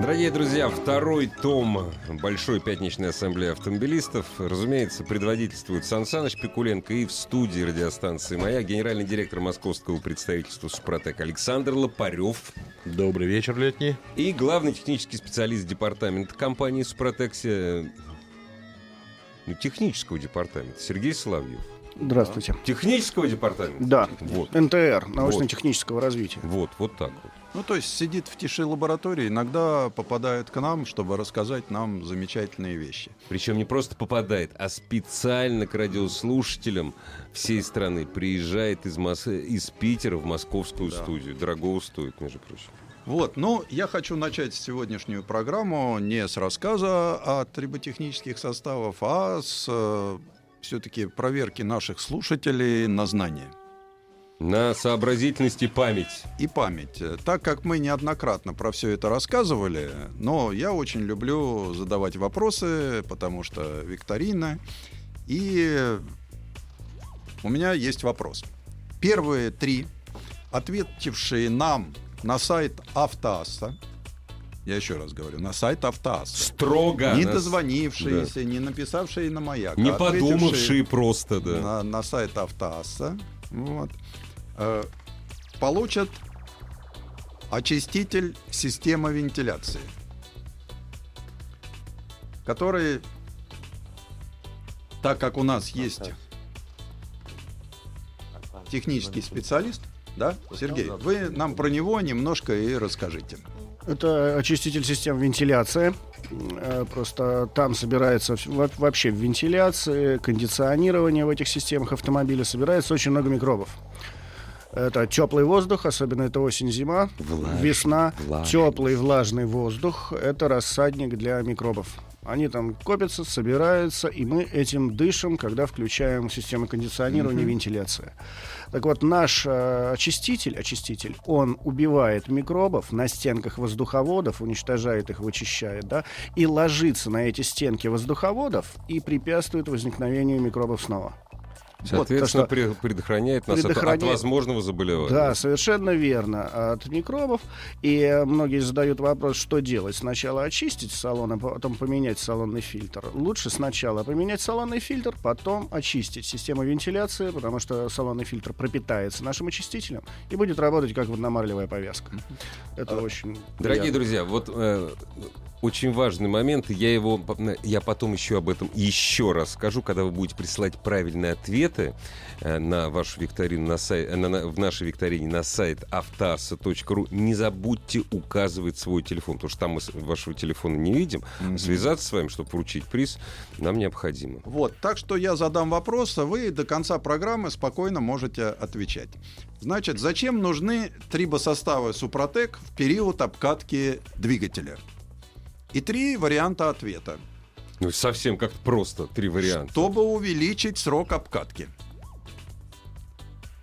Дорогие друзья, второй том Большой пятничной ассамблеи автомобилистов, разумеется, предводительствует Сан Саныч Пикуленко и в студии радиостанции «Моя» генеральный директор московского представительства «Супротек» Александр Лопарев. Добрый вечер, летний. И главный технический специалист департамента компании «Супротек», ну, технического департамента Сергей Соловьев. Здравствуйте. Технического департамента? Да. Вот. НТР, научно-технического развития. Вот, вот так вот. Ну, то есть сидит в тиши лаборатории, иногда попадает к нам, чтобы рассказать нам замечательные вещи. Причем не просто попадает, а специально к радиослушателям всей страны приезжает из, Мос... из Питера в московскую Да. студию. Дорогого стоит, между прочим. Вот, ну, я хочу начать сегодняшнюю программу не с рассказа о триботехнических составах, а с все-таки проверки наших слушателей на знания. На сообразительность и память. и память. Так как мы неоднократно про все это рассказывали, но я очень люблю задавать вопросы, потому что викторина. И у меня есть вопрос. Первые три, ответившие нам на сайт Автоасса, я еще раз говорю, на сайт Автоасса, Строго. не нас- дозвонившиеся, не написавшие на маяк, Не а ответившие подумавшие просто, да. на, на сайт Автоасса, вот, э, получат очиститель системы вентиляции, который, так как у нас есть технический специалист, да, Сергей, вы нам про него немножко и расскажите. Это очиститель систем вентиляции. Э, Просто там собирается вообще в вентиляции, кондиционирование в этих системах автомобиля собирается очень много микробов. Это теплый воздух, особенно это осень-зима, весна, теплый влажный воздух. Это рассадник для микробов. Они там копятся, собираются, и мы этим дышим, когда включаем систему кондиционирования и вентиляции. Так вот, наш э, очиститель, очиститель, он убивает микробов на стенках воздуховодов, уничтожает их, вычищает, да, и ложится на эти стенки воздуховодов и препятствует возникновению микробов снова. Соответственно, Вот, то, пре- предохраняет нас от- от, предохраняет- возможного заболевания. Да, совершенно верно. От микробов. И многие задают вопрос, что делать. Сначала очистить салон, а потом поменять салонный фильтр. Лучше сначала поменять салонный фильтр, потом очистить систему вентиляции, потому что салонный фильтр пропитается нашим очистителем и будет работать как водномарлевая повязка. Это очень Дорогие приятно. друзья, вот э, очень важный момент, я его, я потом еще об этом еще раз скажу, когда вы будете присылать правильные ответы э, на вашу викторину на сай- э, на- на- в нашей викторине на сайт автоасса.ру, не забудьте указывать свой телефон, потому что там мы вашего телефона не видим. Связаться с вами, чтобы вручить приз, нам необходимо. Вот, так что я задам вопрос, а вы до конца программы спокойно можете отвечать. Значит, зачем нужны трибосоставы Супротек в период обкатки двигателя? И три варианта ответа. Ну, совсем как просто, три варианта. Чтобы увеличить срок обкатки.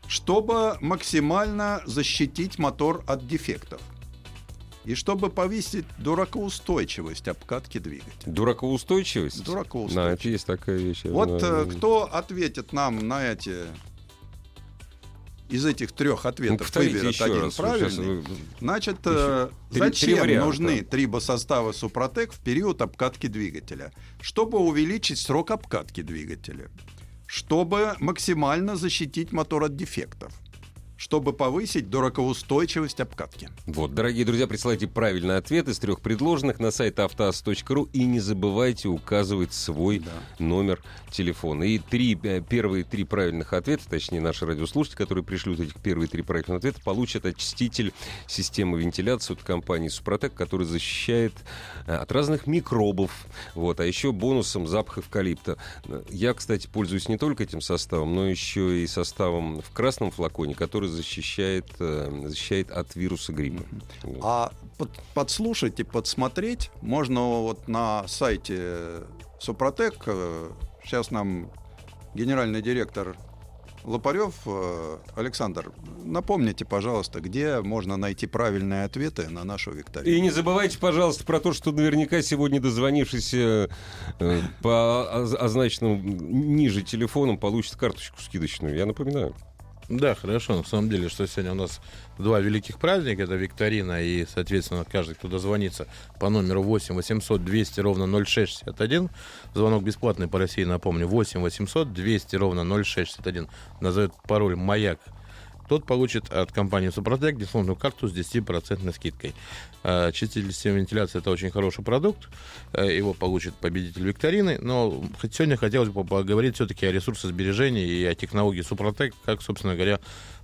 Чтобы максимально защитить мотор от дефектов. И чтобы повысить дуракоустойчивость обкатки двигателя. Дуракоустойчивость? Дуракоустойчивость. Да, это есть такая вещь. Вот э, кто ответит нам на эти из этих трех Ну, ответов повторите выберет еще один раз. Правильный. вы- Значит, э, Три- зачем три варианта. нужны трибосоставы Супротек в период обкатки двигателя? Чтобы увеличить срок обкатки двигателя, чтобы максимально защитить мотор от дефектов, чтобы повысить дуракоустойчивость обкатки. Вот, дорогие друзья, присылайте правильный ответ из трех предложенных на сайт автоаз.ру и не забывайте указывать свой номер телефона. И три, э, первые три правильных ответа, точнее наши радиослушатели, которые пришлют этих первые три правильных ответа, получат очиститель системы вентиляции от компании Супротек, который защищает э, от разных микробов. Вот, а еще бонусом запах эвкалипта. Э, Я, кстати, пользуюсь не только этим составом, но еще и составом в красном флаконе, который защищает, э, защищает от вируса гриппа. Вот. А под- подслушать и подсмотреть можно вот на сайте Супротек. Э, Сейчас нам генеральный директор Лопарев. Э, Александр, напомните, пожалуйста, где можно найти правильные ответы на нашу викторину. И не забывайте, пожалуйста, про то, что наверняка сегодня дозвонившись э, э, по оз- означенному ниже телефону получит карточку скидочную. Я напоминаю. Да, хорошо. На самом деле, что сегодня у нас два великих праздника. Это викторина и, соответственно, каждый, кто дозвонится по номеру 8 800 200 ровно 0661. Звонок бесплатный по России, напомню. 8 800 200 ровно 0661. Назовет пароль «Маяк». Тот получит от компании Супротек дисконтную карту с 10% скидкой. А, Чиститель системы вентиляции это очень хороший продукт. Э, Его получит победитель викторины. Но хоть сегодня хотелось бы поговорить все-таки о ресурсосбережении и о технологии Супротек, как, собственно говоря,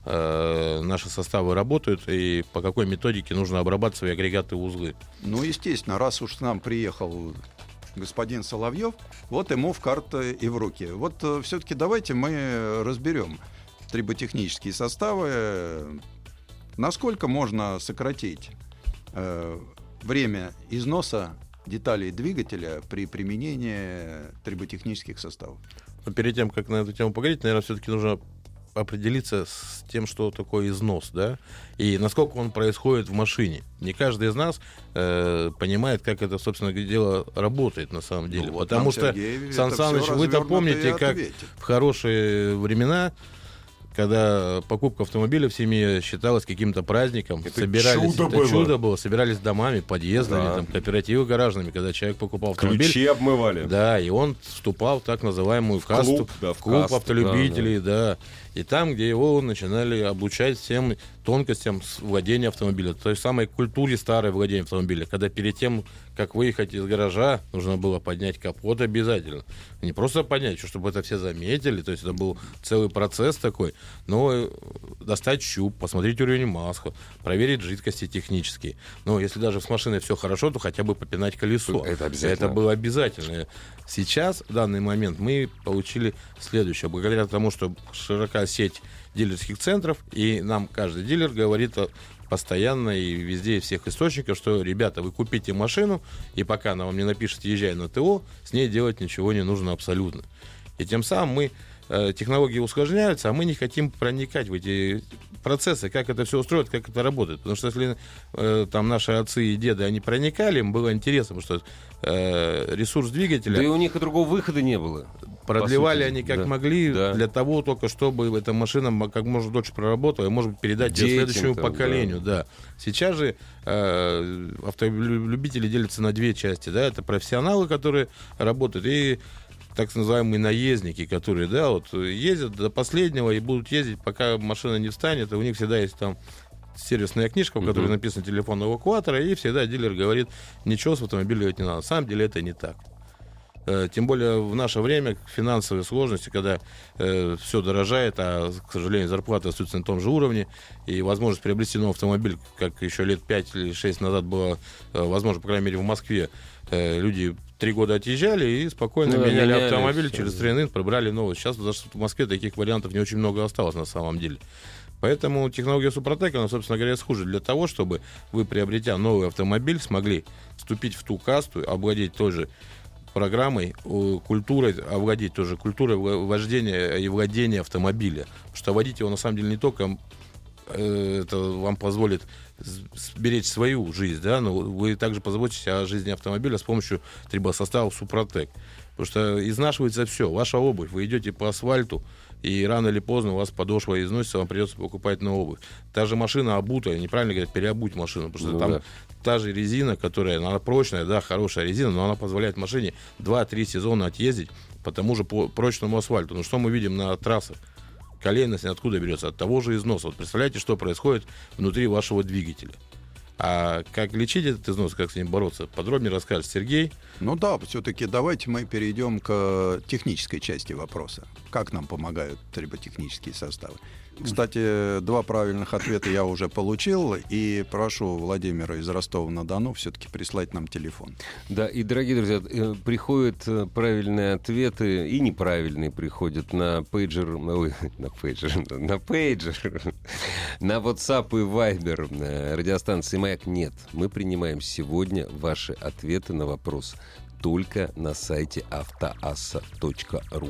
э, наши составы работают и по какой методике нужно обрабатывать свои агрегаты и узлы. Ну, естественно, раз уж к нам приехал господин Соловьев, вот ему в карты и в руки. Вот все-таки давайте мы разберем триботехнические составы. Насколько можно сократить э, время износа деталей двигателя при применении триботехнических составов? Но перед тем, как на эту тему поговорить, наверное, все-таки нужно определиться с тем, что такое износ, да, и насколько он происходит в машине. Не каждый из нас э, понимает, как это, собственно дело, работает на самом деле. Ну, вот Потому что, Сергей Сан Саныч, вы-то помните, как ответит. в хорошие времена когда покупка автомобиля в семье считалась каким-то праздником, Это собирались, чудо это было. чудо было, собирались домами, подъездами, Да. там, кооперативы гаражными, когда человек покупал автомобиль. Ключи обмывали. Да, и он вступал в так называемую касту, клуб, да, в клуб касту, автолюбителей, да, И там, где его начинали обучать всем тонкостям владения автомобиля, той самой культуре старой владения автомобиля, когда перед тем, как выехать из гаража, нужно было поднять капот обязательно. Не просто поднять, чтобы это все заметили, то есть это был целый процесс такой, но э, достать щуп, посмотреть уровень масла, проверить жидкости технические. Но если даже с машиной все хорошо, то хотя бы попинать колесо. Это обязательно. Это было обязательно. Сейчас, в данный момент, мы получили следующее. Благодаря тому, что широка сеть дилерских центров, и нам каждый дилер говорит постоянно и везде из всех источников, что, ребята, вы купите машину, и пока она вам не напишет «езжай на ТО», с ней делать ничего не нужно абсолютно. И тем самым мы э, технологии усложняются, а мы не хотим проникать в эти процессы, как это все устроит, как это работает. Потому что если э, там наши отцы и деды, они проникали, им было интересно, потому что э, ресурс двигателя Да и у них и другого выхода не было. Продлевали сути, они как да. могли Да. для того только, чтобы эта машина как можно дольше проработала и, может быть, передать Детям следующему там, поколению. Да. Сейчас же э, автолюбители делятся на две части. Да? Это профессионалы, которые работают, и так называемые наездники, которые, да, вот ездят до последнего и будут ездить, пока машина не встанет, и у них всегда есть там сервисная книжка, в которой Мгм. написан телефон эвакуатора, и всегда дилер говорит, ничего с автомобилем делать не надо. На самом деле это не так. Э, Тем более в наше время финансовые сложности, когда все дорожает, а, к сожалению, зарплата остается на том же уровне, и возможность приобрести новый автомобиль, как еще лет 5 или 6 назад было э, возможно, по крайней мере, в Москве, э, люди три года отъезжали и спокойно Ну меняли меняли автомобиль, всё, через трейн пробрали новый. Сейчас даже в Москве таких вариантов не очень много осталось на самом деле. Поэтому технология Супротек, она, собственно говоря, служит для того, чтобы вы, приобретя новый автомобиль, смогли вступить в ту касту, обладать той же программой, культурой, овладеть тоже культурой вождения и владения автомобиля. Потому что водить его, на самом деле, не только э, это вам позволит сберечь свою жизнь, да, но вы также позаботитесь о жизни автомобиля с помощью трибосоставов Супротек. Потому что изнашивается все. Ваша обувь. Вы идете по асфальту, и рано или поздно у вас подошва износится, вам придется покупать новую обувь. Та же машина обутая, неправильно говорят, переобуть машину, потому что Ну там да. та же резина, которая, она прочная, да, хорошая резина, но она позволяет машине 2-3 сезона отъездить по тому же по- прочному асфальту. Ну что мы видим на трассах? Колейность откуда берется? От того же износа. Вот представляете, что происходит внутри вашего двигателя. А как лечить этот износ, как с ним бороться, подробнее расскажет Сергей. Ну да, все-таки давайте мы перейдем к технической части вопроса. Как нам помогают триботехнические составы? Кстати, два правильных ответа я уже получил, и прошу Владимира из Ростова-на-Дону все-таки прислать нам телефон. Да, и, дорогие друзья, э, приходят э, правильные ответы, и неправильные приходят на пейджер, ой, на пейджер, на пейджер, на WhatsApp и Viber э, радиостанции «Маяк». Нет, мы принимаем сегодня ваши ответы на вопрос только на сайте автоасса.ру.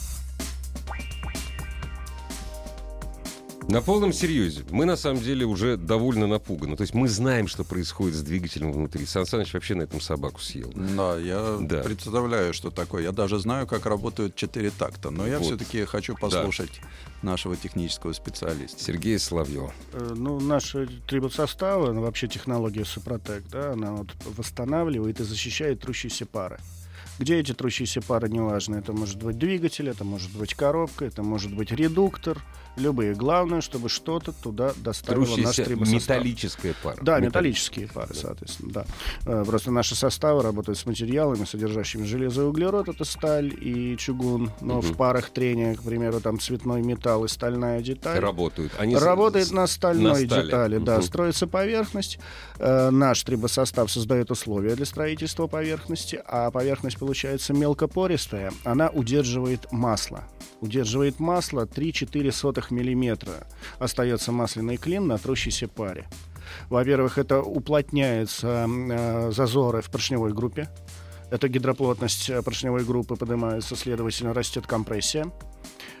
На полном серьезе. Мы, на самом деле, уже довольно напуганы. То есть мы знаем, что происходит с двигателем внутри. Сан Саныч вообще на этом собаку съел. Да, я Да. представляю, что такое. Я даже знаю, как работают четыре такта. Но я Вот. все-таки хочу послушать нашего технического специалиста. Сергей Соловьев. Э, Ну, наши трибосоставы, ну, вообще технология Супротек, да, она вот восстанавливает и защищает трущиеся пары. Где эти трущиеся пары, неважно. Это может быть двигатель, это может быть коробка, это может быть редуктор, любые. Главное, чтобы что-то туда доставило наш Трущаяся трибосостав. металлическая пара. Да, Металли- металлические пары, соответственно, да. Э, Просто наши составы работают с материалами, содержащими железо и углерод, это сталь и чугун, но Мгм. в парах трения, к примеру, там цветной металл и стальная деталь. Работают. Они Работает с- на стальной на стали. детали, да, Мгм. строится поверхность. Э, наш трибосостав создает условия для строительства поверхности, а поверхность получается мелкопористая. Она удерживает масло. Удерживает масло 3-4 миллиметра. Остается масляный клин на трущейся паре. Во-первых, это уплотняются э, зазоры в поршневой группе. Это гидроплотность э, поршневой группы поднимается, следовательно, растет компрессия.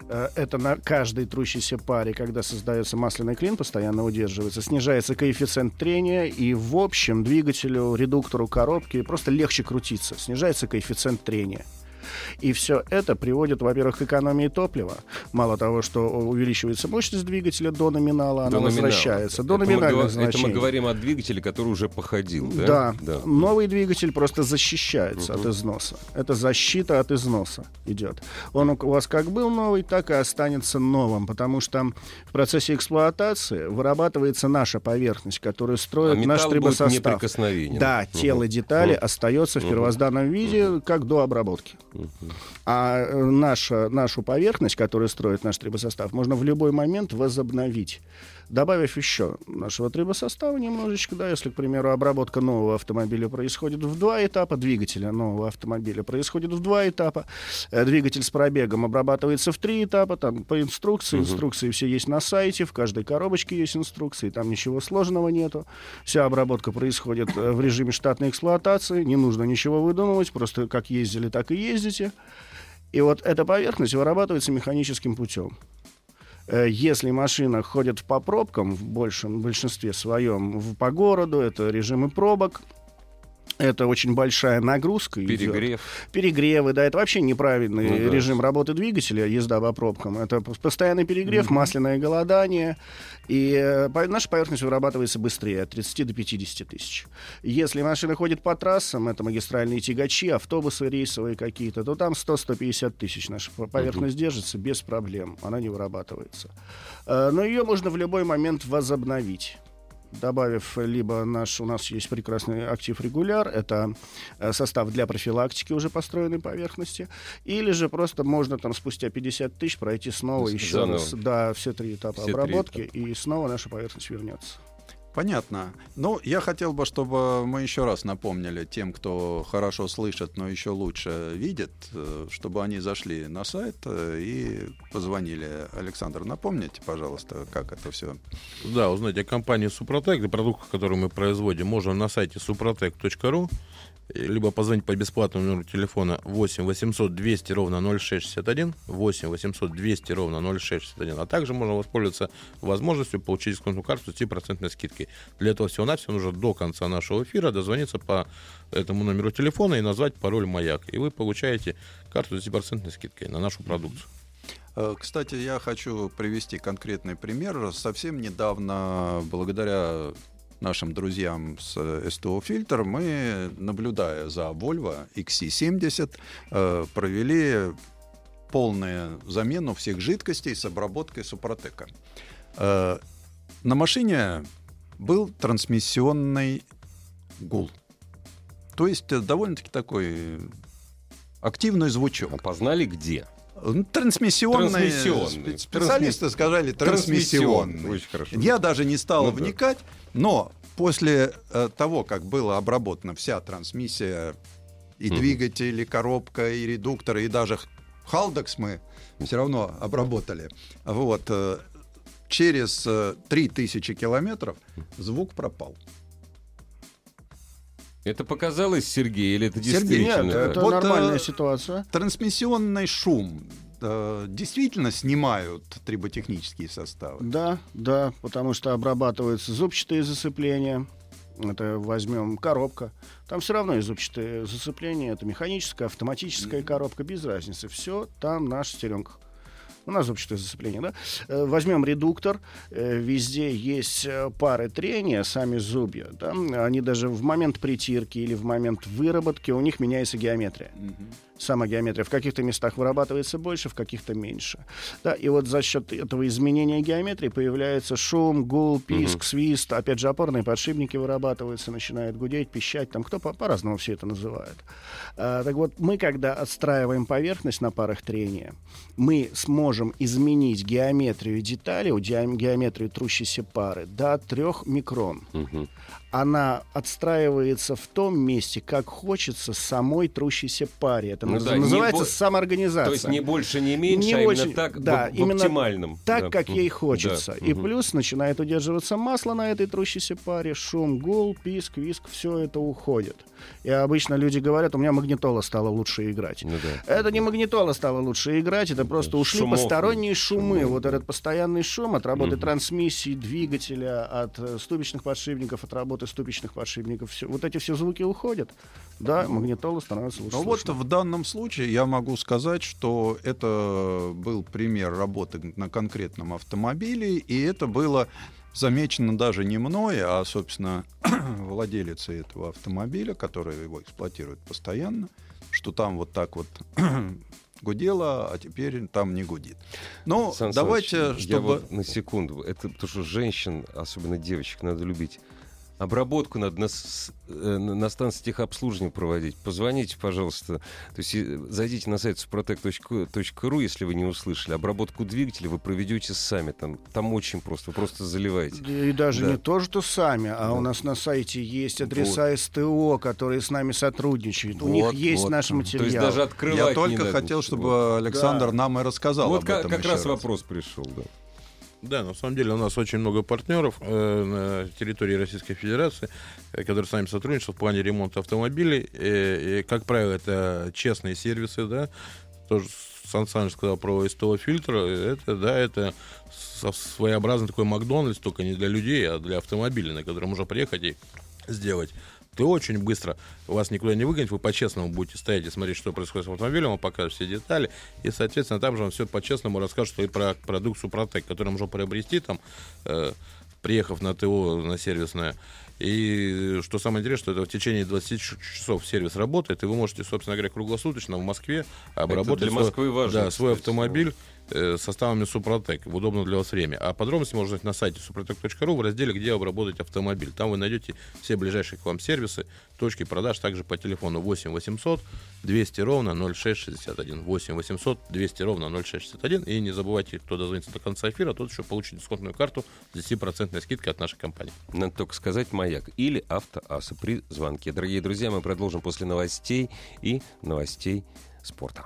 Э, Это на каждой трущейся паре, когда создается масляный клин, постоянно удерживается, снижается коэффициент трения, и в общем двигателю, редуктору коробки просто легче крутиться, снижается коэффициент трения. И все это приводит, во-первых, к экономии топлива. Мало того, что увеличивается мощность двигателя до номинала, она До номинала. возвращается до Это мы номинальных говор- Это мы говорим о двигателе, который уже походил, Да. да? новый двигатель просто защищается Мгм. от износа. Это защита от износа идет. Он у вас как был новый, так и останется новым, потому что в процессе эксплуатации вырабатывается наша поверхность, которую А строит наш металл будет трибосостав. Да, тело детали Мгм. остается в первозданном виде, как до обработки. А э, наша, нашу поверхность, которую строит наш трибосостав, можно в любой момент возобновить. Добавив еще нашего трибосостава немножечко, да, если, к примеру, обработка нового автомобиля происходит в два этапа, двигателя нового автомобиля происходит в два этапа, э, двигатель с пробегом обрабатывается в три этапа, там по инструкции, Мгм. инструкции все есть на сайте, в каждой коробочке есть инструкции, там ничего сложного нету. Вся обработка происходит э, в режиме штатной эксплуатации, не нужно ничего выдумывать, просто как ездили, так и ездите. И вот эта поверхность вырабатывается механическим путем. Э, Если машина ходит по пробкам, в большем большинстве своем, в- по городу, это режимы пробок, это очень большая нагрузка. идет. Перегрев. Перегревы, да, это вообще неправильный Ну да. режим работы двигателя, езда по пробкам. Это постоянный перегрев, масляное голодание. И э, наша поверхность вырабатывается быстрее, от 30 до 50 тысяч. Если машина ходит по трассам, это магистральные тягачи, автобусы рейсовые какие-то, то там 100-150 тысяч наша по- поверхность держится без проблем, она не вырабатывается. Э, Но ее можно в любой момент возобновить добавив либо наш, у нас есть прекрасный актив регуляр, это э, состав для профилактики уже построенной поверхности, или же просто можно там спустя 50 тысяч пройти снова еще заново. раз, да, все три этапа Все три обработки, и снова наша поверхность вернется. Понятно. Ну, я хотел бы, чтобы мы еще раз напомнили тем, кто хорошо слышит, но еще лучше видит, э, чтобы они зашли на сайт э, и позвонили. Александр, напомните, пожалуйста, как это все. Да, узнать о компании Супротек и продуктах, которые мы производим, можно на сайте suprotec.ru либо позвонить по бесплатному номеру телефона 8 800 200 ровно 0661, 8 800 200 ровно 0661, а также можно воспользоваться возможностью получить дисконтную карту с 10% скидкой. Для этого всего-навсего нужно до конца нашего эфира дозвониться по этому номеру телефона и назвать пароль «Маяк», и вы получаете карту с 10% скидкой на нашу продукцию. Э, Кстати, я хочу привести конкретный пример. Совсем недавно, благодаря нашим друзьям с э, СТО Фильтр, мы, наблюдая за Volvo XC70, э, провели полную замену всех жидкостей с обработкой Супротека. Э, На машине был трансмиссионный гул. То есть э, довольно-таки такой активный звучок. Опознали где? Ну, Трансмиссионный. Трансмиссионный. Спе- Специалисты сказали трансмиссионный. Очень хорошо. Я даже не стал Ну да. вникать, но после э, того, как была обработана вся трансмиссия, и Мгм. двигатель, и коробка, и редуктор, и даже Халдекс мы все равно обработали. Вот. Э, Через э, 3000 километров звук пропал. Это показалось Сергею или это Сергей, действительно? Нет, так? это Вот, нормальная э, ситуация. Трансмиссионный шум э, действительно снимают триботехнические составы. Да, да, потому что обрабатываются зубчатые засыпления. Это возьмем коробка. Там все равно и зубчатые засыпления. Это механическая, автоматическая коробка, без разницы. Все там на шестеренках. У нас зубчатое засыпление, да? Э, Возьмем редуктор. Э, Везде есть э, пары трения, сами зубья. Да? Они даже в момент притирки или в момент выработки у них меняется геометрия. Сама геометрия. В каких-то местах вырабатывается больше, в каких-то меньше. Да, и вот за счет этого изменения геометрии появляется шум, гул, писк, свист. Опять же, опорные подшипники вырабатываются, начинают гудеть, пищать. Там кто по- по-разному все это называет. А, так вот, мы, когда отстраиваем поверхность на парах трения, мы сможем изменить геометрию детали, геометрию трущейся пары до 3 микрон. Мгм. Она отстраивается в том месте, как хочется самой трущейся паре. Это Ну да, не называется бо- самоорганизация. То есть не больше, не меньше, Не а очень- именно так, да, в, в именно оптимальном. так, да. как ей хочется. Да. И плюс начинает удерживаться масло на этой трущейся паре, шум, гул, писк, виск, все это уходит. И обычно люди говорят, у меня магнитола стала лучше играть. Ну да. Это не магнитола стала лучше играть, это просто ушли шумов, посторонние шумы. шумов, Вот этот постоянный шум от работы Мгм. трансмиссии, двигателя, от э, ступичных подшипников, от работы ступичных подшипников. Всё- вот эти все звуки уходят. Да, магнитола становится лучше. Ну вот в данном случае я могу сказать, что это был пример работы на конкретном автомобиле, и это было замечено даже не мной, а, собственно, владелицей этого автомобиля, которая его эксплуатирует постоянно, что там вот так вот гудело, а теперь там не гудит. Ну, Сан давайте, Саныч, я чтобы... вот на секунду. Это потому что женщин, особенно девочек, надо любить. Обработку надо на, э, на на станции техобслуживания проводить. Позвоните, пожалуйста. То есть э, зайдите на сайт suprotec.ru, если вы не услышали. Обработку двигателя вы проведете сами. Там, там очень просто. Вы просто заливаете. И даже Да. не то, что сами, а у нас на сайте есть адреса СТО, которые с нами сотрудничают. у них Вот, есть вот. наш материал. То есть даже открывать Я только хотел, чтобы Александр Да. нам и рассказал Вот об этом как еще раз вопрос пришел, да. Да, на самом деле у нас очень много партнеров э, на территории Российской Федерации, э, которые с нами сотрудничают в плане ремонта автомобилей. Э, и, как правило, это честные сервисы, да. Тоже Сан Саныч сказал про СТО фильтр. Это, да, это своеобразный такой Макдональдс, только не для людей, а для автомобилей, на который можно приехать и сделать. Ты очень быстро, вас никуда не выгонит, вы по-честному будете стоять и смотреть, что происходит с автомобилем, он покажет все детали, и, соответственно, там же вам все по-честному расскажет, что и про продукт Супротек, который можно приобрести там, э, приехав на ТО, на сервисное. И что самое интересное, что это в течение 20 ч- часов сервис работает, и вы можете, собственно говоря, круглосуточно в Москве обработать для свой- Москвы важно, да, свой автомобиль составами Супротек в удобное для вас время. А подробности можно узнать на сайте suprotec.ru в разделе «Где обработать автомобиль». Там вы найдете все ближайшие к вам сервисы, точки продаж, также по телефону 8 800 200 ровно 0661. 8 800 200 ровно 0661. И не забывайте, кто дозвонится до конца эфира, тот еще получит дисконтную карту с 10% скидкой от нашей компании. Надо только сказать «Маяк» или «Автоаса» при звонке. Дорогие друзья, мы продолжим после новостей и новостей спорта.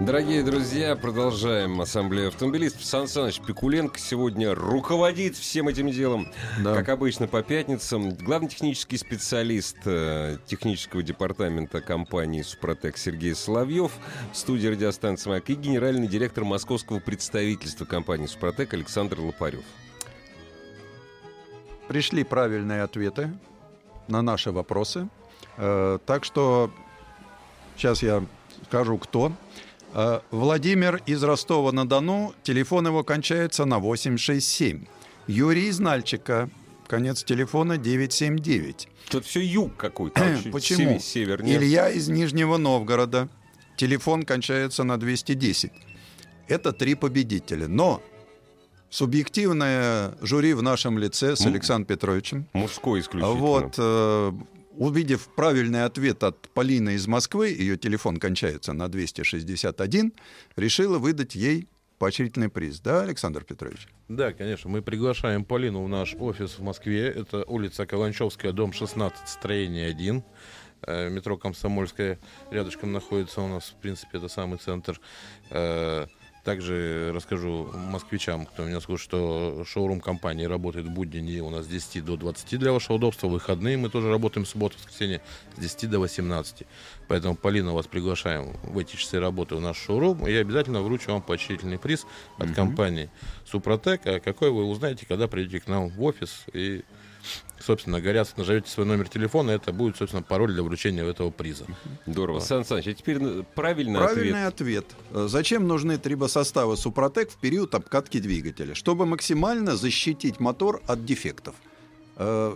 Дорогие друзья, продолжаем ассамблею автомобилистов. Сан Саныч Пикуленко сегодня руководит всем этим делом. Да. Как обычно, по пятницам. Главный технический специалист э, технического департамента компании «Супротек» Сергей Соловьев, в студии радиостанции «Маяк» и генеральный директор московского представительства компании «Супротек» Александр Лопарев. Пришли правильные ответы на наши вопросы. Э, так что сейчас я скажу, кто. Э, Владимир из Ростова-на-Дону. Телефон его кончается на 867. Юрий из Нальчика. Конец телефона 979. Тут все юг какой-то. Почему? север- нет? Илья из Нижнего Новгорода. Телефон кончается на 210. Это три победителя. Но субъективное жюри в нашем лице с. Александром Петровичем. Мужской исключительно. Вот, э, увидев правильный ответ от Полины из Москвы, ее телефон кончается на 261, решила выдать ей поощрительный приз. Да, Александр Петрович? Да, конечно. Мы приглашаем Полину в наш офис в Москве. Это улица Каланчевская, дом 16, строение 1. Э, Метро Комсомольская рядышком находится у нас, в принципе, это самый центр. Также расскажу москвичам, кто меня слушает, что шоурум компании работает в будние дни у нас с 10 до 20 для вашего удобства. Выходные мы тоже работаем в субботу, воскресенье с 10 до 18. Поэтому, Полина, вас приглашаем в эти часы работы в наш шоурум. И я обязательно вручу вам поощрительный приз от компании Супротек. А какой вы узнаете, когда придете к нам в офис и, собственно говоря, назовете свой номер телефона. Это будет, собственно, пароль для вручения этого приза. Здорово. Сан Саныч, а теперь э, правильный, Правильный ответ. ответ. Э, Зачем нужны трибосоставы Супротек в период обкатки двигателя? Чтобы максимально защитить мотор от дефектов. Э,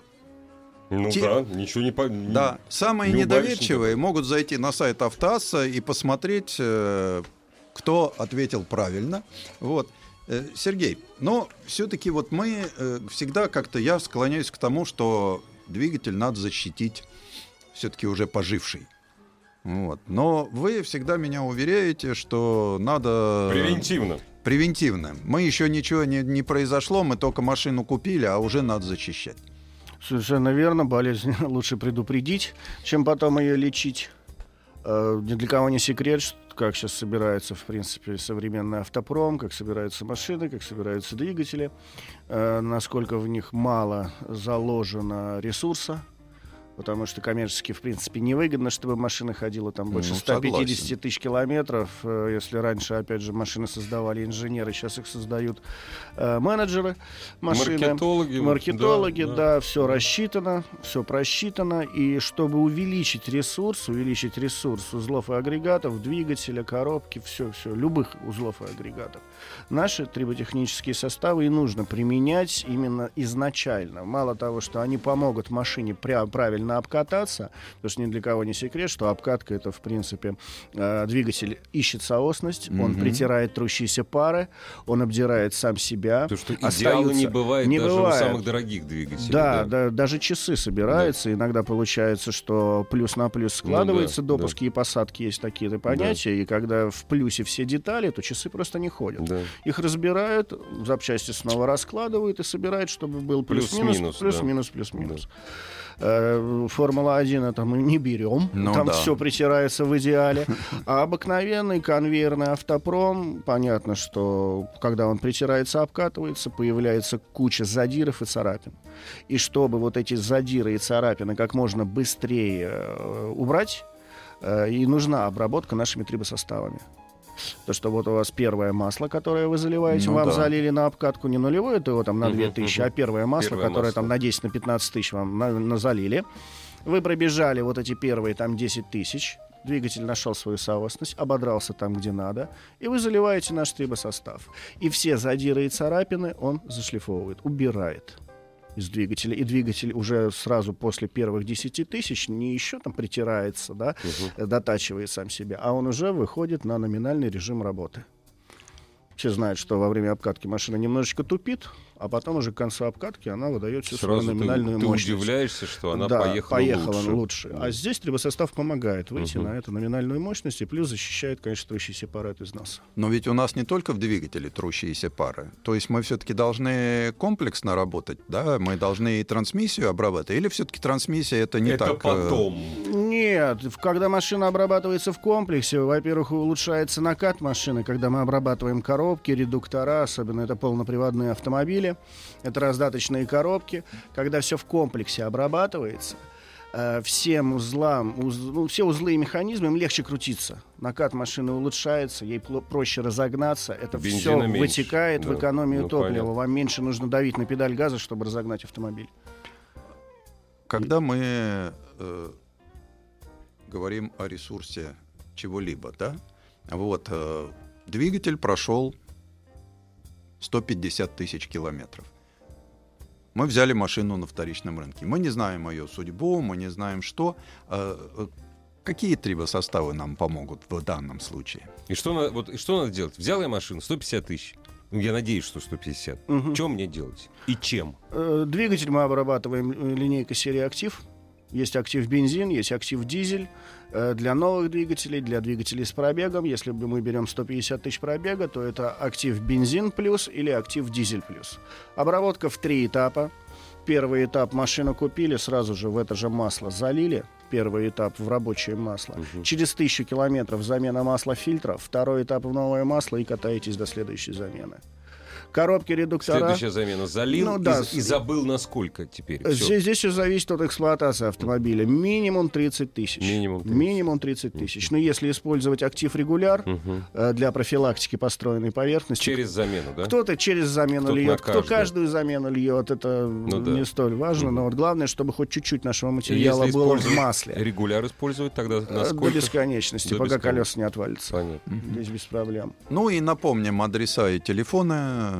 Ну Те- да, ничего не... по- Да, самые не недоверчивые могут зайти на сайт Автоасса и посмотреть, кто ответил правильно. Вот. Э, Сергей, но все-таки вот мы э, всегда как-то я склоняюсь к тому, что двигатель надо защитить все-таки уже поживший. Вот. Но вы всегда меня уверяете, что надо... Превентивно. Превентивно. Мы еще ничего не, не произошло, мы только машину купили, а уже надо защищать. Совершенно верно. Болезнь лучше предупредить, чем потом ее лечить. Э, Ни для кого не секрет, что- как сейчас собирается, в принципе, современный автопром, как собираются машины, как собираются двигатели, э, насколько в них мало заложено ресурса, потому что коммерчески, в принципе, невыгодно, чтобы машина ходила там больше Ну, 150 согласен. тысяч километров. Э, Если раньше, опять же, машины создавали инженеры, сейчас их создают э, менеджеры машины. Маркетологи. Маркетологи, да, да, да. все рассчитано, все просчитано. И чтобы увеличить ресурс, увеличить ресурс узлов и агрегатов, двигателя, коробки, все, все, любых узлов и агрегатов, наши триботехнические составы и нужно применять именно изначально. Мало того, что они помогут машине пря- правильно обкататься, потому что ни для кого не секрет, что обкатка это, в принципе, э, двигатель ищет соосность, он Мгм. притирает трущиеся пары, он обдирает сам себя. Потому что идеала не бывает не даже бывает. у самых дорогих двигателей. Да, да, даже часы собираются. Иногда получается, что плюс на плюс складывается. Ну да, допуски и посадки есть такие-то понятия. И когда в плюсе все детали, то часы просто не ходят. Да. Их разбирают, запчасти снова раскладывают и собирают, чтобы был Плюс-минус, плюс-минус, да. плюс-минус, плюс-минус. Э, Формула-1 это мы не берем. Ну Там да. все притирается в идеале. А обыкновенный конвейерный автопром, понятно, что когда он притирается, обкатывается, появляется куча задиров и царапин. И чтобы вот эти задиры и царапины как можно быстрее э, убрать, э, и нужна обработка нашими трибосоставами. То, что вот у вас первое масло, которое вы заливаете, Ну вам да. залили на обкатку не нулевое ТО там на Мгм, 2000, мгм. а первое масло, Первое которое масло. там на 10, на 15 тысяч вам на, на залили. Вы пробежали вот эти первые там 10 тысяч, двигатель нашел свою соосность, ободрался там, где надо, и вы заливаете наш трибосостав. И все задиры и царапины он зашлифовывает, убирает из двигателя. И двигатель уже сразу после первых 10 тысяч не еще там притирается, да, э, дотачивает сам себя, а он уже выходит на номинальный режим работы. Все знают, что во время обкатки машина немножечко тупит, а потом уже к концу обкатки она выдает всю свою Сразу ты, номинальную ты мощность. удивляешься, что она да, поехала, лучше. А здесь трибосостав помогает выйти Мгм. на эту номинальную мощность и плюс защищает, конечно, трущийся пары от износа. Но ведь у нас не только в двигателе трущиеся пары. То есть мы все-таки должны комплексно работать, да? Мы должны и трансмиссию обрабатывать. Или все-таки трансмиссия это не Это так? э, потом. Нет, в- когда машина обрабатывается в комплексе, во-первых, улучшается накат машины, когда мы обрабатываем коробки, редуктора, особенно это полноприводные автомобили, это раздаточные коробки, когда все в комплексе обрабатывается, э, всем узлам, уз- ну, все узлы и механизмы, им легче крутиться. Накат машины улучшается, ей пло- проще разогнаться. Это все меньше, вытекает в да. экономию Ну, топлива. понятно. Вам меньше нужно давить на педаль газа, чтобы разогнать автомобиль. Когда мы э, говорим о ресурсе чего-либо, да? Вот э, двигатель прошел 150 тысяч километров. Мы взяли машину на вторичном рынке. Мы не знаем ее судьбу, мы не знаем что. Э, э, какие трибосоставы нам помогут в данном случае? И что, вот, и что надо делать? Взял я машину, 150 тысяч. Ну, Я надеюсь, что 150. Мгм. Что мне делать? И чем? Э, Двигатель мы обрабатываем линейкой серии «Актив». Есть «Актив бензин», есть «Актив дизель». Э, Для новых двигателей, для двигателей с пробегом, если мы берем 150 тысяч пробега, то это «Актив бензин плюс» или «Актив дизель плюс». Обработка в три этапа. Первый этап машину купили, сразу же в это же масло залили. Первый этап в рабочее масло. Через тысячу километров замена масла фильтра. Второй этап в новое масло и катаетесь до следующей замены. Коробки редуктора. Следующая замена. Залил Ну и да, и, с- забыл на сколько теперь. Всё. Здесь, здесь все зависит от эксплуатации автомобиля. Минимум 30 тысяч. Минимум 30. Минимум 30 тысяч. Но если использовать актив регуляр э, для профилактики построенной поверхности, Через замену, да? кто-то через замену на льет, кто каждую. замену льет, это Ну да. не столь важно. Но вот главное, чтобы хоть чуть-чуть нашего материала Если было в масле. Регуляр использовать тогда Э, на До бесконечности, До пока бесконечности. колеса не отвалятся. Понятно. Здесь без проблем. Ну и напомним адреса и телефоны.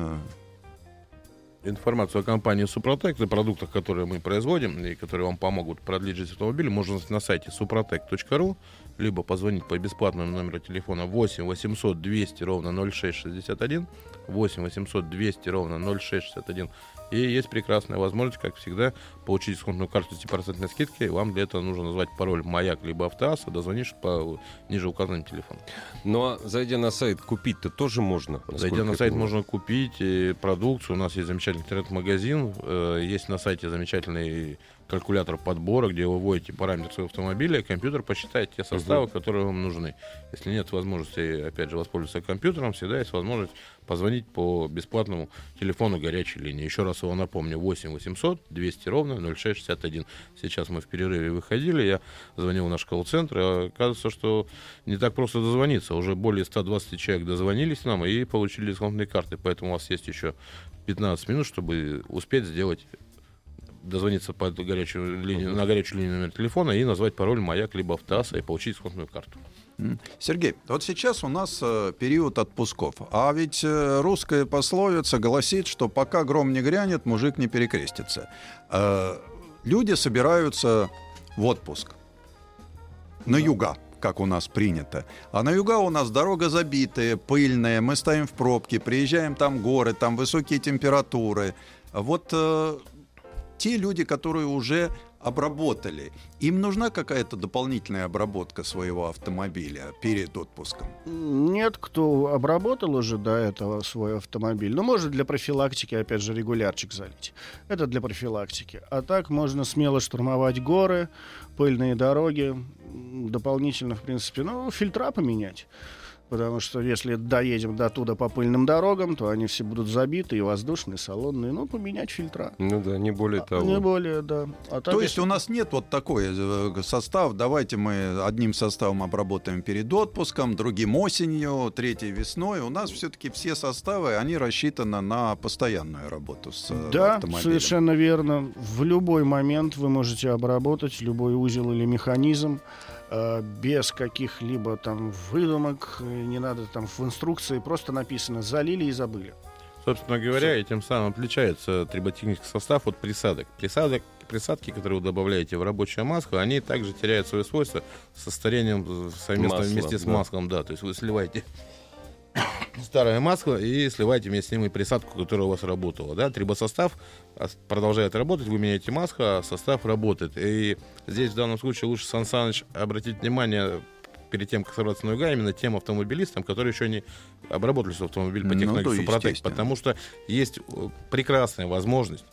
Информацию о компании Супротек и продуктах, которые мы производим и которые вам помогут продлить жизнь автомобиля, можно на сайте suprotec.ru, либо позвонить по бесплатному номеру телефона 8 800 200 ровно 0661, 8 800 200 ровно 0661. И есть прекрасная возможность, как всегда, получить дисконтную карту с 10% скидки. Вам для этого нужно назвать пароль «Маяк» либо «Автоасса», дозвонишь по ниже указанному телефону. Ну а зайдя на сайт, купить-то тоже можно? Зайдя на сайт, можно купить э, продукцию. У нас есть замечательный интернет-магазин. э, Есть на сайте замечательный калькулятор подбора, где вы вводите параметры своего автомобиля, и компьютер посчитает те составы, которые вам нужны. Если нет возможности, опять же, воспользоваться компьютером, всегда есть возможность позвонить по бесплатному телефону горячей линии. Еще раз его напомню, 8 800 200 ровно 0661. Сейчас мы в перерыве выходили, я звонил в наш колл-центр, и оказывается, что не так просто дозвониться. Уже более 120 человек дозвонились нам и получили дисконтные карты, поэтому у вас есть еще 15 минут, чтобы успеть сделать дозвониться по горячую линию, на горячую линию номер телефона и назвать пароль «Маяк» либо «Автоасса» и получить дисконтную карту. Сергей, вот сейчас у нас э, период отпусков, а ведь э, русская пословица гласит, что пока гром не грянет, мужик не перекрестится. Э, люди собираются в отпуск на юга, как у нас принято. А на юга у нас дорога забитая, пыльная, мы стоим в пробке, приезжаем, там горы, там высокие температуры. Вот э, те люди, которые уже обработали, им нужна какая-то дополнительная обработка своего автомобиля перед отпуском? Нет, кто обработал уже до этого свой автомобиль. Ну, может, для профилактики, опять же, регулярчик залить. Это для профилактики. А так можно смело штурмовать горы, пыльные дороги. Дополнительно, в принципе, ну, фильтра поменять. Потому что если доедем до туда по пыльным дорогам, то они все будут забиты, и воздушные, и салонные. Ну, поменять фильтра. Ну да, не более того. Не более, да. А То есть если- у нас нет вот такой э, состав, давайте мы одним составом обработаем перед отпуском, другим осенью, третий весной. У нас все-таки все составы, они рассчитаны на постоянную работу с э, Да, автомобилем. совершенно верно. В любой момент вы можете обработать любой узел или механизм э, без каких-либо там выдумок. э, Не надо там в инструкции просто написано залили и забыли. Собственно говоря, и тем самым отличается триботехнический состав от присадок. Присадок присадки, которые вы добавляете в рабочее масло, они также теряют свои свойства со старением э, совместно Маслом, вместе с да. маслом. Да, то есть вы сливаете старое масло и сливаете вместе с ним и присадку, которая у вас работала. Да? Трибосостав ос- продолжает работать, вы меняете масло, а состав работает. И здесь в данном случае лучше, Сан Саныч, обратить внимание перед тем, как собраться на юга, именно тем автомобилистам, которые еще не обработали свой автомобиль по Ну, технологии да, Супротек. Потому что есть э, прекрасная возможность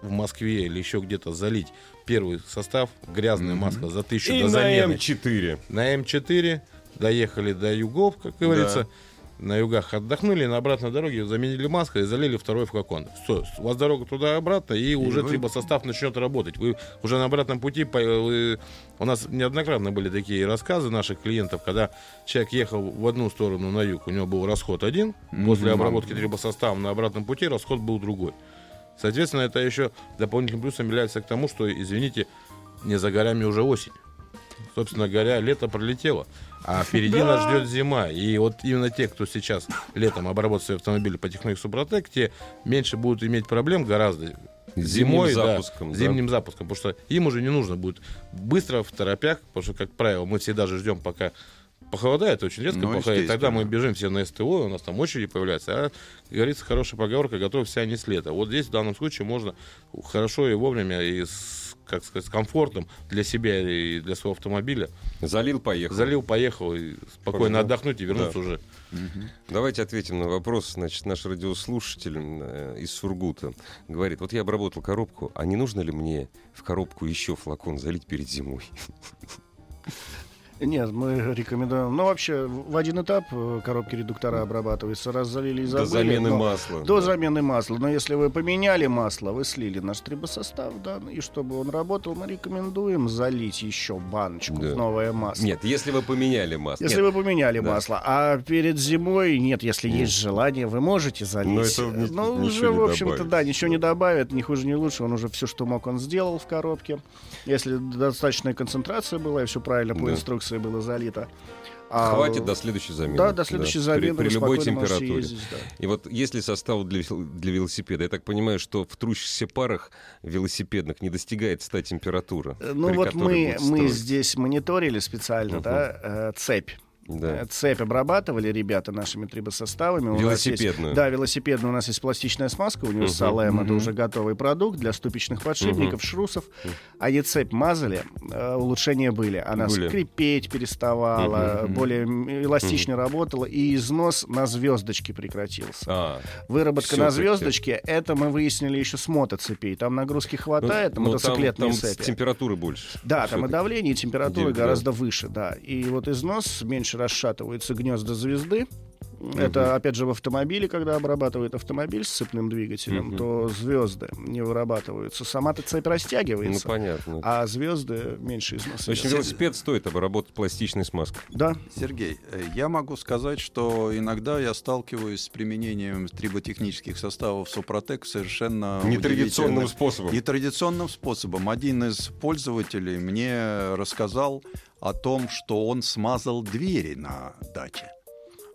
в Москве или еще где-то залить первый состав, грязное масло за тысячу И до на замены. М4. На М4 доехали до югов, как говорится. На югах отдохнули, на обратной дороге заменили масло и залили второй флакон. Все, у вас дорога туда и обратно, и, уже вы- трибосостав начнет работать. Вы уже на обратном пути... вы- У нас неоднократно были такие рассказы наших клиентов, когда человек ехал в одну сторону на юг, у него был расход один, после обработки трибосостава на обратном пути расход был другой. Соответственно, это еще дополнительным плюсом является к тому, что, извините, не за горами уже осень. Собственно говоря, лето пролетело, а впереди нас ждет зима. И вот именно те, кто сейчас летом обработает свой автомобиль по технологии Супротек, те меньше будут иметь проблем гораздо зимой, Зимним да, запуском, да. зимним запуском, потому что им уже не нужно будет быстро в торопях, потому что, как правило, мы всегда же ждем, пока похолодает, очень резко Ну, похолодает, тогда мы бежим все на СТО, у нас там очереди появляются, а, как говорится, хорошая поговорка, готов вся не с лета. Вот здесь в данном случае можно хорошо и вовремя, и с, как сказать, с комфортом для себя и для своего автомобиля Залил, поехал. залил, поехал, и спокойно Пожалуйста. отдохнуть и вернуться Да. уже. Давайте ответим на вопрос. Значит, наш радиослушатель э, из Сургута говорит, вот я обработал коробку, а не нужно ли мне в коробку еще флакон залить перед зимой? Нет, мы рекомендуем. Ну, вообще, в один этап э, коробки редуктора обрабатываются. Раз залили и До забыли. замены но- масла. До да. замены масла. Но если вы поменяли масло, вы слили наш трибосостав, да, и чтобы он работал, мы рекомендуем залить еще баночку Да. в новое масло. Нет, если вы поменяли масло. Если Нет, вы поменяли Да. масло, а перед зимой нет, если есть желание, вы можете залить. Но это Ну, уже, в общем-то, да, ничего не добавит, ни хуже, ни лучше. Он уже все, что мог, он сделал в коробке. Если достаточная концентрация была и все правильно по Да. инструкции было залито. А, Хватит до следующей замены. Да, до следующей При- замены При, вы любой температуре. ездить, да. И вот если состав для, для велосипеда, я так понимаю, что в трущихся парах велосипедных не достигает 100 температура. Ну при вот мы, мы здесь мониторили специально, Мгм. да, э, цепь. Да. Э, Цепь обрабатывали ребята нашими трибосоставами. У нас есть- Велосипедную. да, велосипедную. У нас есть пластичная смазка Универсал М. Это уже готовый продукт для ступичных подшипников, шрусов. Они цепь мазали, э, улучшения были. Она Были. скрипеть переставала, более эластично работала, и износ на звездочке прекратился. А, Выработка на звездочке, это мы выяснили еще с мотоцепей. Там нагрузки хватает, на ну, там, мотоциклетные там цепи. температуры больше. Да, там и давление, и температура да. гораздо выше, да. И вот износ меньше расшатываются гнезда звезды. Это, опять же, в автомобиле, когда обрабатывают автомобиль с цепным двигателем, Мгм. то звезды не вырабатываются. Сама-то цепь Ну, растягивается, понятно. а звезды меньше износа. В общем, велосипед стоит обработать пластичной смазкой. Да, Сергей, э, я могу сказать, что иногда я сталкиваюсь с применением триботехнических составов Супротек совершенно Нетрадиционным способом. Нетрадиционным способом. Один из пользователей мне рассказал о том, что он смазал двери на даче.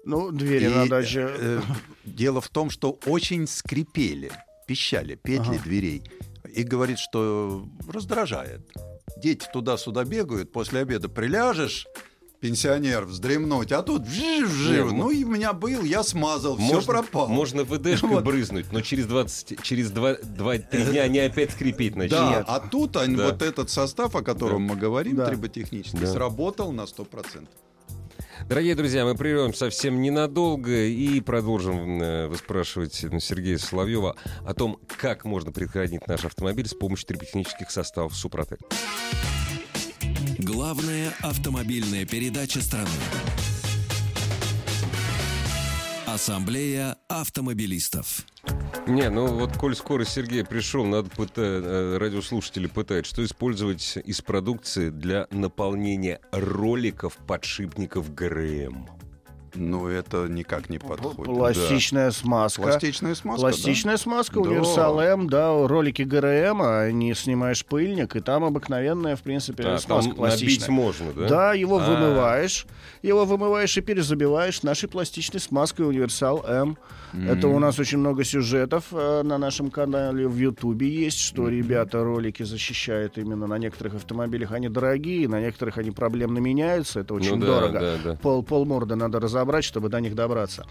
Ну, двери И, на даче... э, дело в том, что очень скрипели, пищали петли Ага. дверей. И говорит, что раздражает. Дети туда-сюда бегают, после обеда приляжешь, пенсионер, вздремнуть, а тут вжив-вжив. Не, Ну, и у меня был, я смазал, все Можно, пропало. можно ВДшкой Вот. брызнуть, но через 20, через 2-3 дня они опять скрипеть начнут. Да, а тут они- Да. вот этот состав, о котором мы говорим, Да. триботехнический, Да. сработал на 100%. Дорогие друзья, мы прервем совсем ненадолго и продолжим э, выспрашивать ну, Сергея Соловьева о том, как можно предохранить наш автомобиль с помощью триботехнических составов Супротек. Главная автомобильная передача страны. Ассамблея автомобилистов. Не, ну вот, коль скоро Сергей пришел, надо пыта- э, радиослушатели пытают, что использовать из продукции для наполнения роликов подшипников ГРМ. Ну, это никак не подходит. Пластичная смазка. Пластичная смазка, Пластичная смазка, Да. универсал М, да, ролики ГРМ, а не снимаешь пыльник, и там обыкновенная, в принципе, А, смазка там пластичная. набить можно, да? Да, его А. вымываешь, его вымываешь и перезабиваешь нашей пластичной смазкой Универсал М. Это у нас очень много сюжетов э, на нашем канале в Ютубе есть, что ребята ролики защищают именно на некоторых автомобилях. Они дорогие, на некоторых они проблемно меняются, это очень Ну да, дорого. да, да. Пол, полморда надо разобрать, чтобы до них добраться.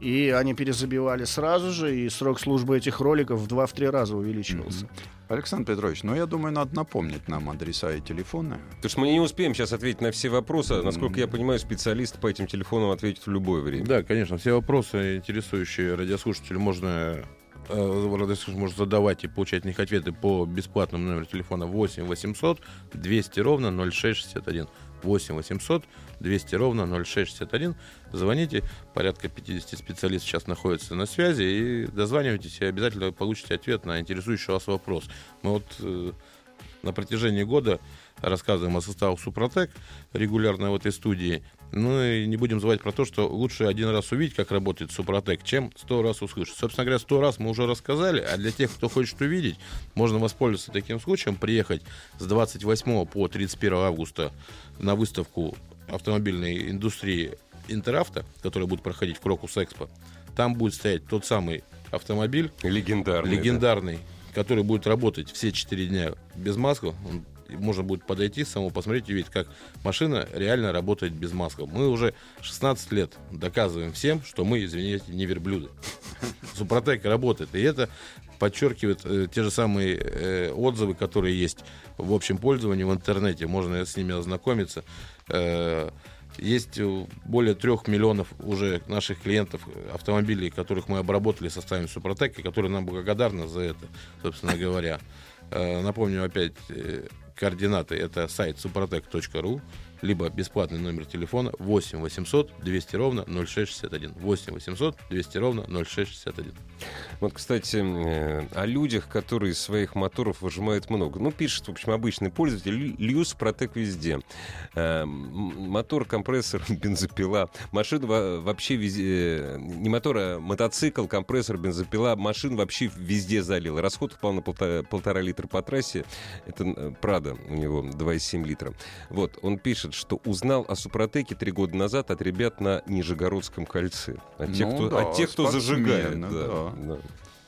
И они перезабивали сразу же, и срок службы этих роликов в 2-3 раза увеличивался. Александр Петрович, ну я думаю, надо напомнить нам адреса и телефоны. Потому что мы не успеем сейчас ответить на все вопросы. Насколько я понимаю, специалист по этим телефонам ответит в любое время. Да, конечно, все вопросы, интересующие радиослушателя, можно э, радиослушатель может задавать и получать на них ответы по бесплатному номеру телефона 8 800 200 ровно 0661. 8 800 200 ровно 0661. Звоните, порядка 50 специалистов сейчас находятся на связи, и дозванивайтесь, и обязательно получите ответ на интересующий вас вопрос. Мы вот э, на протяжении года рассказываем о составах Супротек регулярно в этой студии. Ну и не будем забывать про то, что лучше один раз увидеть, как работает Супротек, чем сто раз услышать. Собственно говоря, сто раз мы уже рассказали, а для тех, кто хочет увидеть, можно воспользоваться таким случаем, приехать с 28 по 31 августа на выставку автомобильной индустрии Интеравто, которая будет проходить в Крокус Экспо. Там будет стоять тот самый автомобиль, Легендарный. легендарный который будет работать все 4 дня без маски, он можно будет подойти, самому посмотреть и увидеть, как машина реально работает без маска. Мы уже 16 лет доказываем всем, что мы, извините, не верблюды. Супротек работает. И это подчеркивает э, те же самые э, отзывы, которые есть в общем пользовании в интернете. Можно с ними ознакомиться. Э, есть более трех миллионов уже наших клиентов автомобилей, которых мы обработали составами Супротек, и которые нам благодарны за это, собственно говоря. Э, напомню опять, э, координаты это сайт suprotec.ru, либо бесплатный номер телефона 8 800 200 ровно 0661. 8 800 200 ровно 0661. Вот, кстати, э, о людях, которые из своих моторов выжимают много. Ну, пишет, в общем, обычный пользователь. Лью Супротек везде. Э, мотор, компрессор, бензопила. Машина вообще везде... Не мотор, а мотоцикл, компрессор, бензопила. Машин вообще везде залил. Расход упал на полтора, литра по трассе. Это э, Прада у него 2,7 литра. Вот, он пишет, что узнал о Супротеке три года назад от ребят на Нижегородском кольце. От тех, Ну кто, да, от тех, кто зажигает. Да, да. да.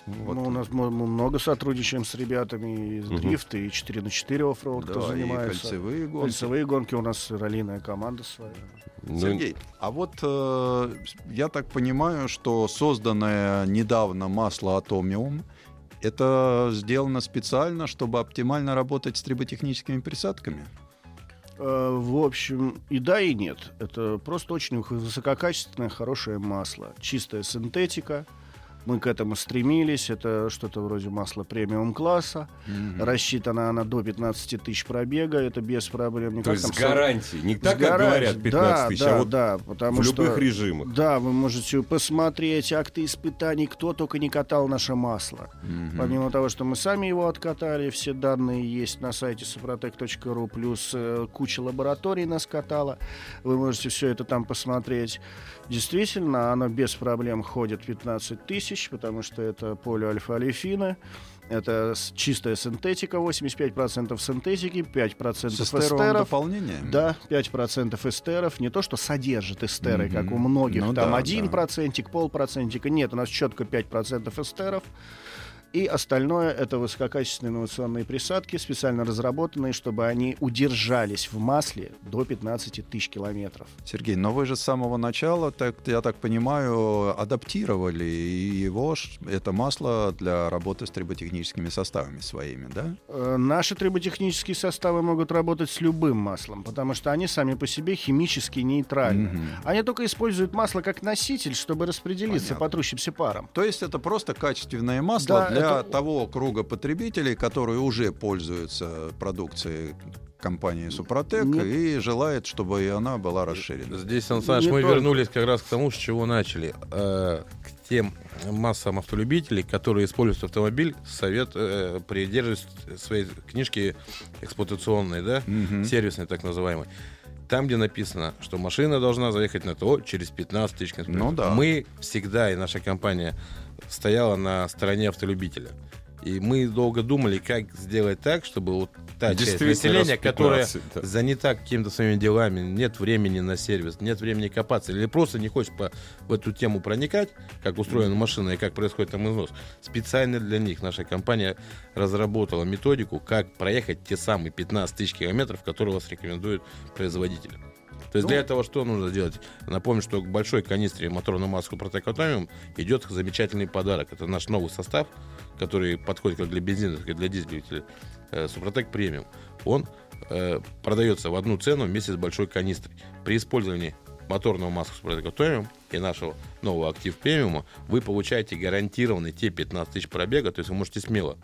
Вот. Ну, у нас мы, мы много сотрудничаем с ребятами из Мгм. дрифта и 4 на 4 оффроуд, кто Да, и занимается. кольцевые гонки. Кольцевые гонки у нас раллийная команда своя. Ну, Сергей, а вот э, я так понимаю, что созданное недавно масло Атомиум это сделано специально, чтобы оптимально работать с триботехническими присадками? Э, В общем, и да, и нет. Это просто очень высококачественное, хорошее масло. Чистая синтетика. Мы к этому стремились. Это что-то вроде масла премиум класса. Рассчитана она до 15 тысяч пробега. Это без проблем. Не То как есть там с гарантией. Не так, как гарантией. говорят, 15 тысяч, да, а вот да, потому в что... любых режимах. Да, вы можете посмотреть акты испытаний, кто только не катал наше масло. Мгм. Помимо того, что мы сами его откатали, все данные есть на сайте suprotec.ru, плюс э, куча лабораторий нас катала. Вы можете все это там посмотреть. Действительно, оно без проблем ходит 15 тысяч, потому что это полиальфа-алифины. Это чистая синтетика, 85% синтетики, 5% С эстеров. дополнением? Да, 5% эстеров. Не то, что содержит эстеры, Мгм. как у многих, Ну там да, один да. процентик, полпроцентика. Нет, у нас четко 5% эстеров. И остальное это высококачественные инновационные присадки, специально разработанные, чтобы они удержались в масле до 15 тысяч километров. Сергей, но вы же с самого начала, так, я так понимаю, адаптировали его, это масло для работы с триботехническими составами своими, да? Э, Наши триботехнические составы могут работать с любым маслом, потому что они сами по себе химически нейтральны. Мгм. Они только используют масло как носитель, чтобы распределиться Понятно. по трущимся парам. То есть это просто качественное масло Да, для это- того круга потребителей, которые уже пользуются продукцией компании Супротек Нет. и желает, чтобы и она была расширена. Здесь, Сан Саныч, мы только. вернулись как раз к тому, с чего начали. Э, к тем массам автолюбителей, которые используют автомобиль, совет э, придерживаясь своей книжки эксплуатационной, да, Мгм. сервисной так называемой. Там, где написано, что машина должна заехать на ТО через 15 тысяч километров. Ну да. Мы всегда, и наша компания стояла на стороне автолюбителя. И мы долго думали, как сделать так, чтобы вот та часть населения, которая 15, да. занята какими-то своими делами, нет времени на сервис, нет времени копаться, или просто не хочет по, в эту тему проникать, как устроена машина и как происходит там износ, специально для них наша компания разработала методику, как проехать те самые 15 тысяч километров, которые вас рекомендует производитель. То есть Ну, для этого что нужно сделать? Напомню, что к большой канистре моторную маску Atomium идет замечательный подарок. Это наш новый состав, который подходит как для бензина, так и для дизеля. Э, Супротек премиум. Он э, продается в одну цену вместе с большой канистрой. При использовании моторного маска Супротек Atomium и нашего нового актив премиума вы получаете гарантированные те 15 тысяч пробега, то есть вы можете смело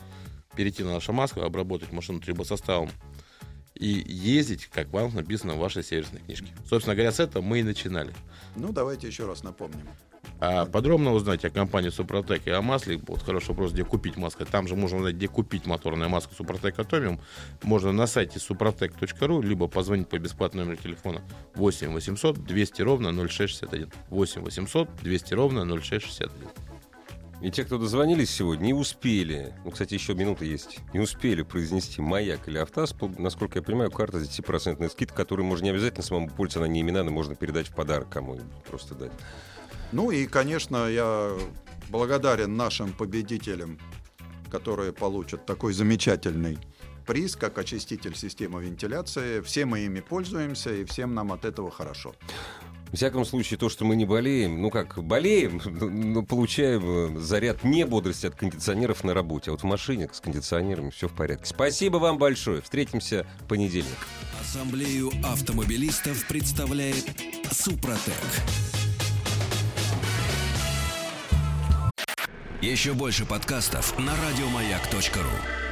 перейти на нашу маску, обработать машину трибосоставом и ездить, как вам написано в вашей сервисной книжке. Собственно говоря, с этого мы и начинали. Ну, давайте еще раз напомним. А подробно узнать о компании Супротек и о масле, вот хороший вопрос, где купить масло. Там же можно узнать, где купить моторную маску Супротек Атомиум. Можно на сайте suprotec.ru, либо позвонить по бесплатному номеру телефона 8 800 200 ровно 0661. 8 800 200 ровно 0661. И те, кто дозвонились сегодня, не успели, ну, кстати, еще минута есть, не успели произнести «Маяк» или по- насколько я понимаю, карта за 10% скидка, которую можно не обязательно самому пользоваться, она не именана, можно передать в подарок кому-нибудь, просто дать. Ну и, конечно, я благодарен нашим победителям которые получат такой замечательный приз, как очиститель системы вентиляции. Все мы ими пользуемся, и всем нам от этого хорошо. В всяком случае, то, что мы не болеем, ну как, болеем, но получаем э, заряд не бодрости от кондиционеров на работе. А вот в машине с кондиционерами все в порядке. Спасибо вам большое. Встретимся в понедельник. Ассамблею автомобилистов представляет Супротек. Еще больше подкастов на радиомаяк.ру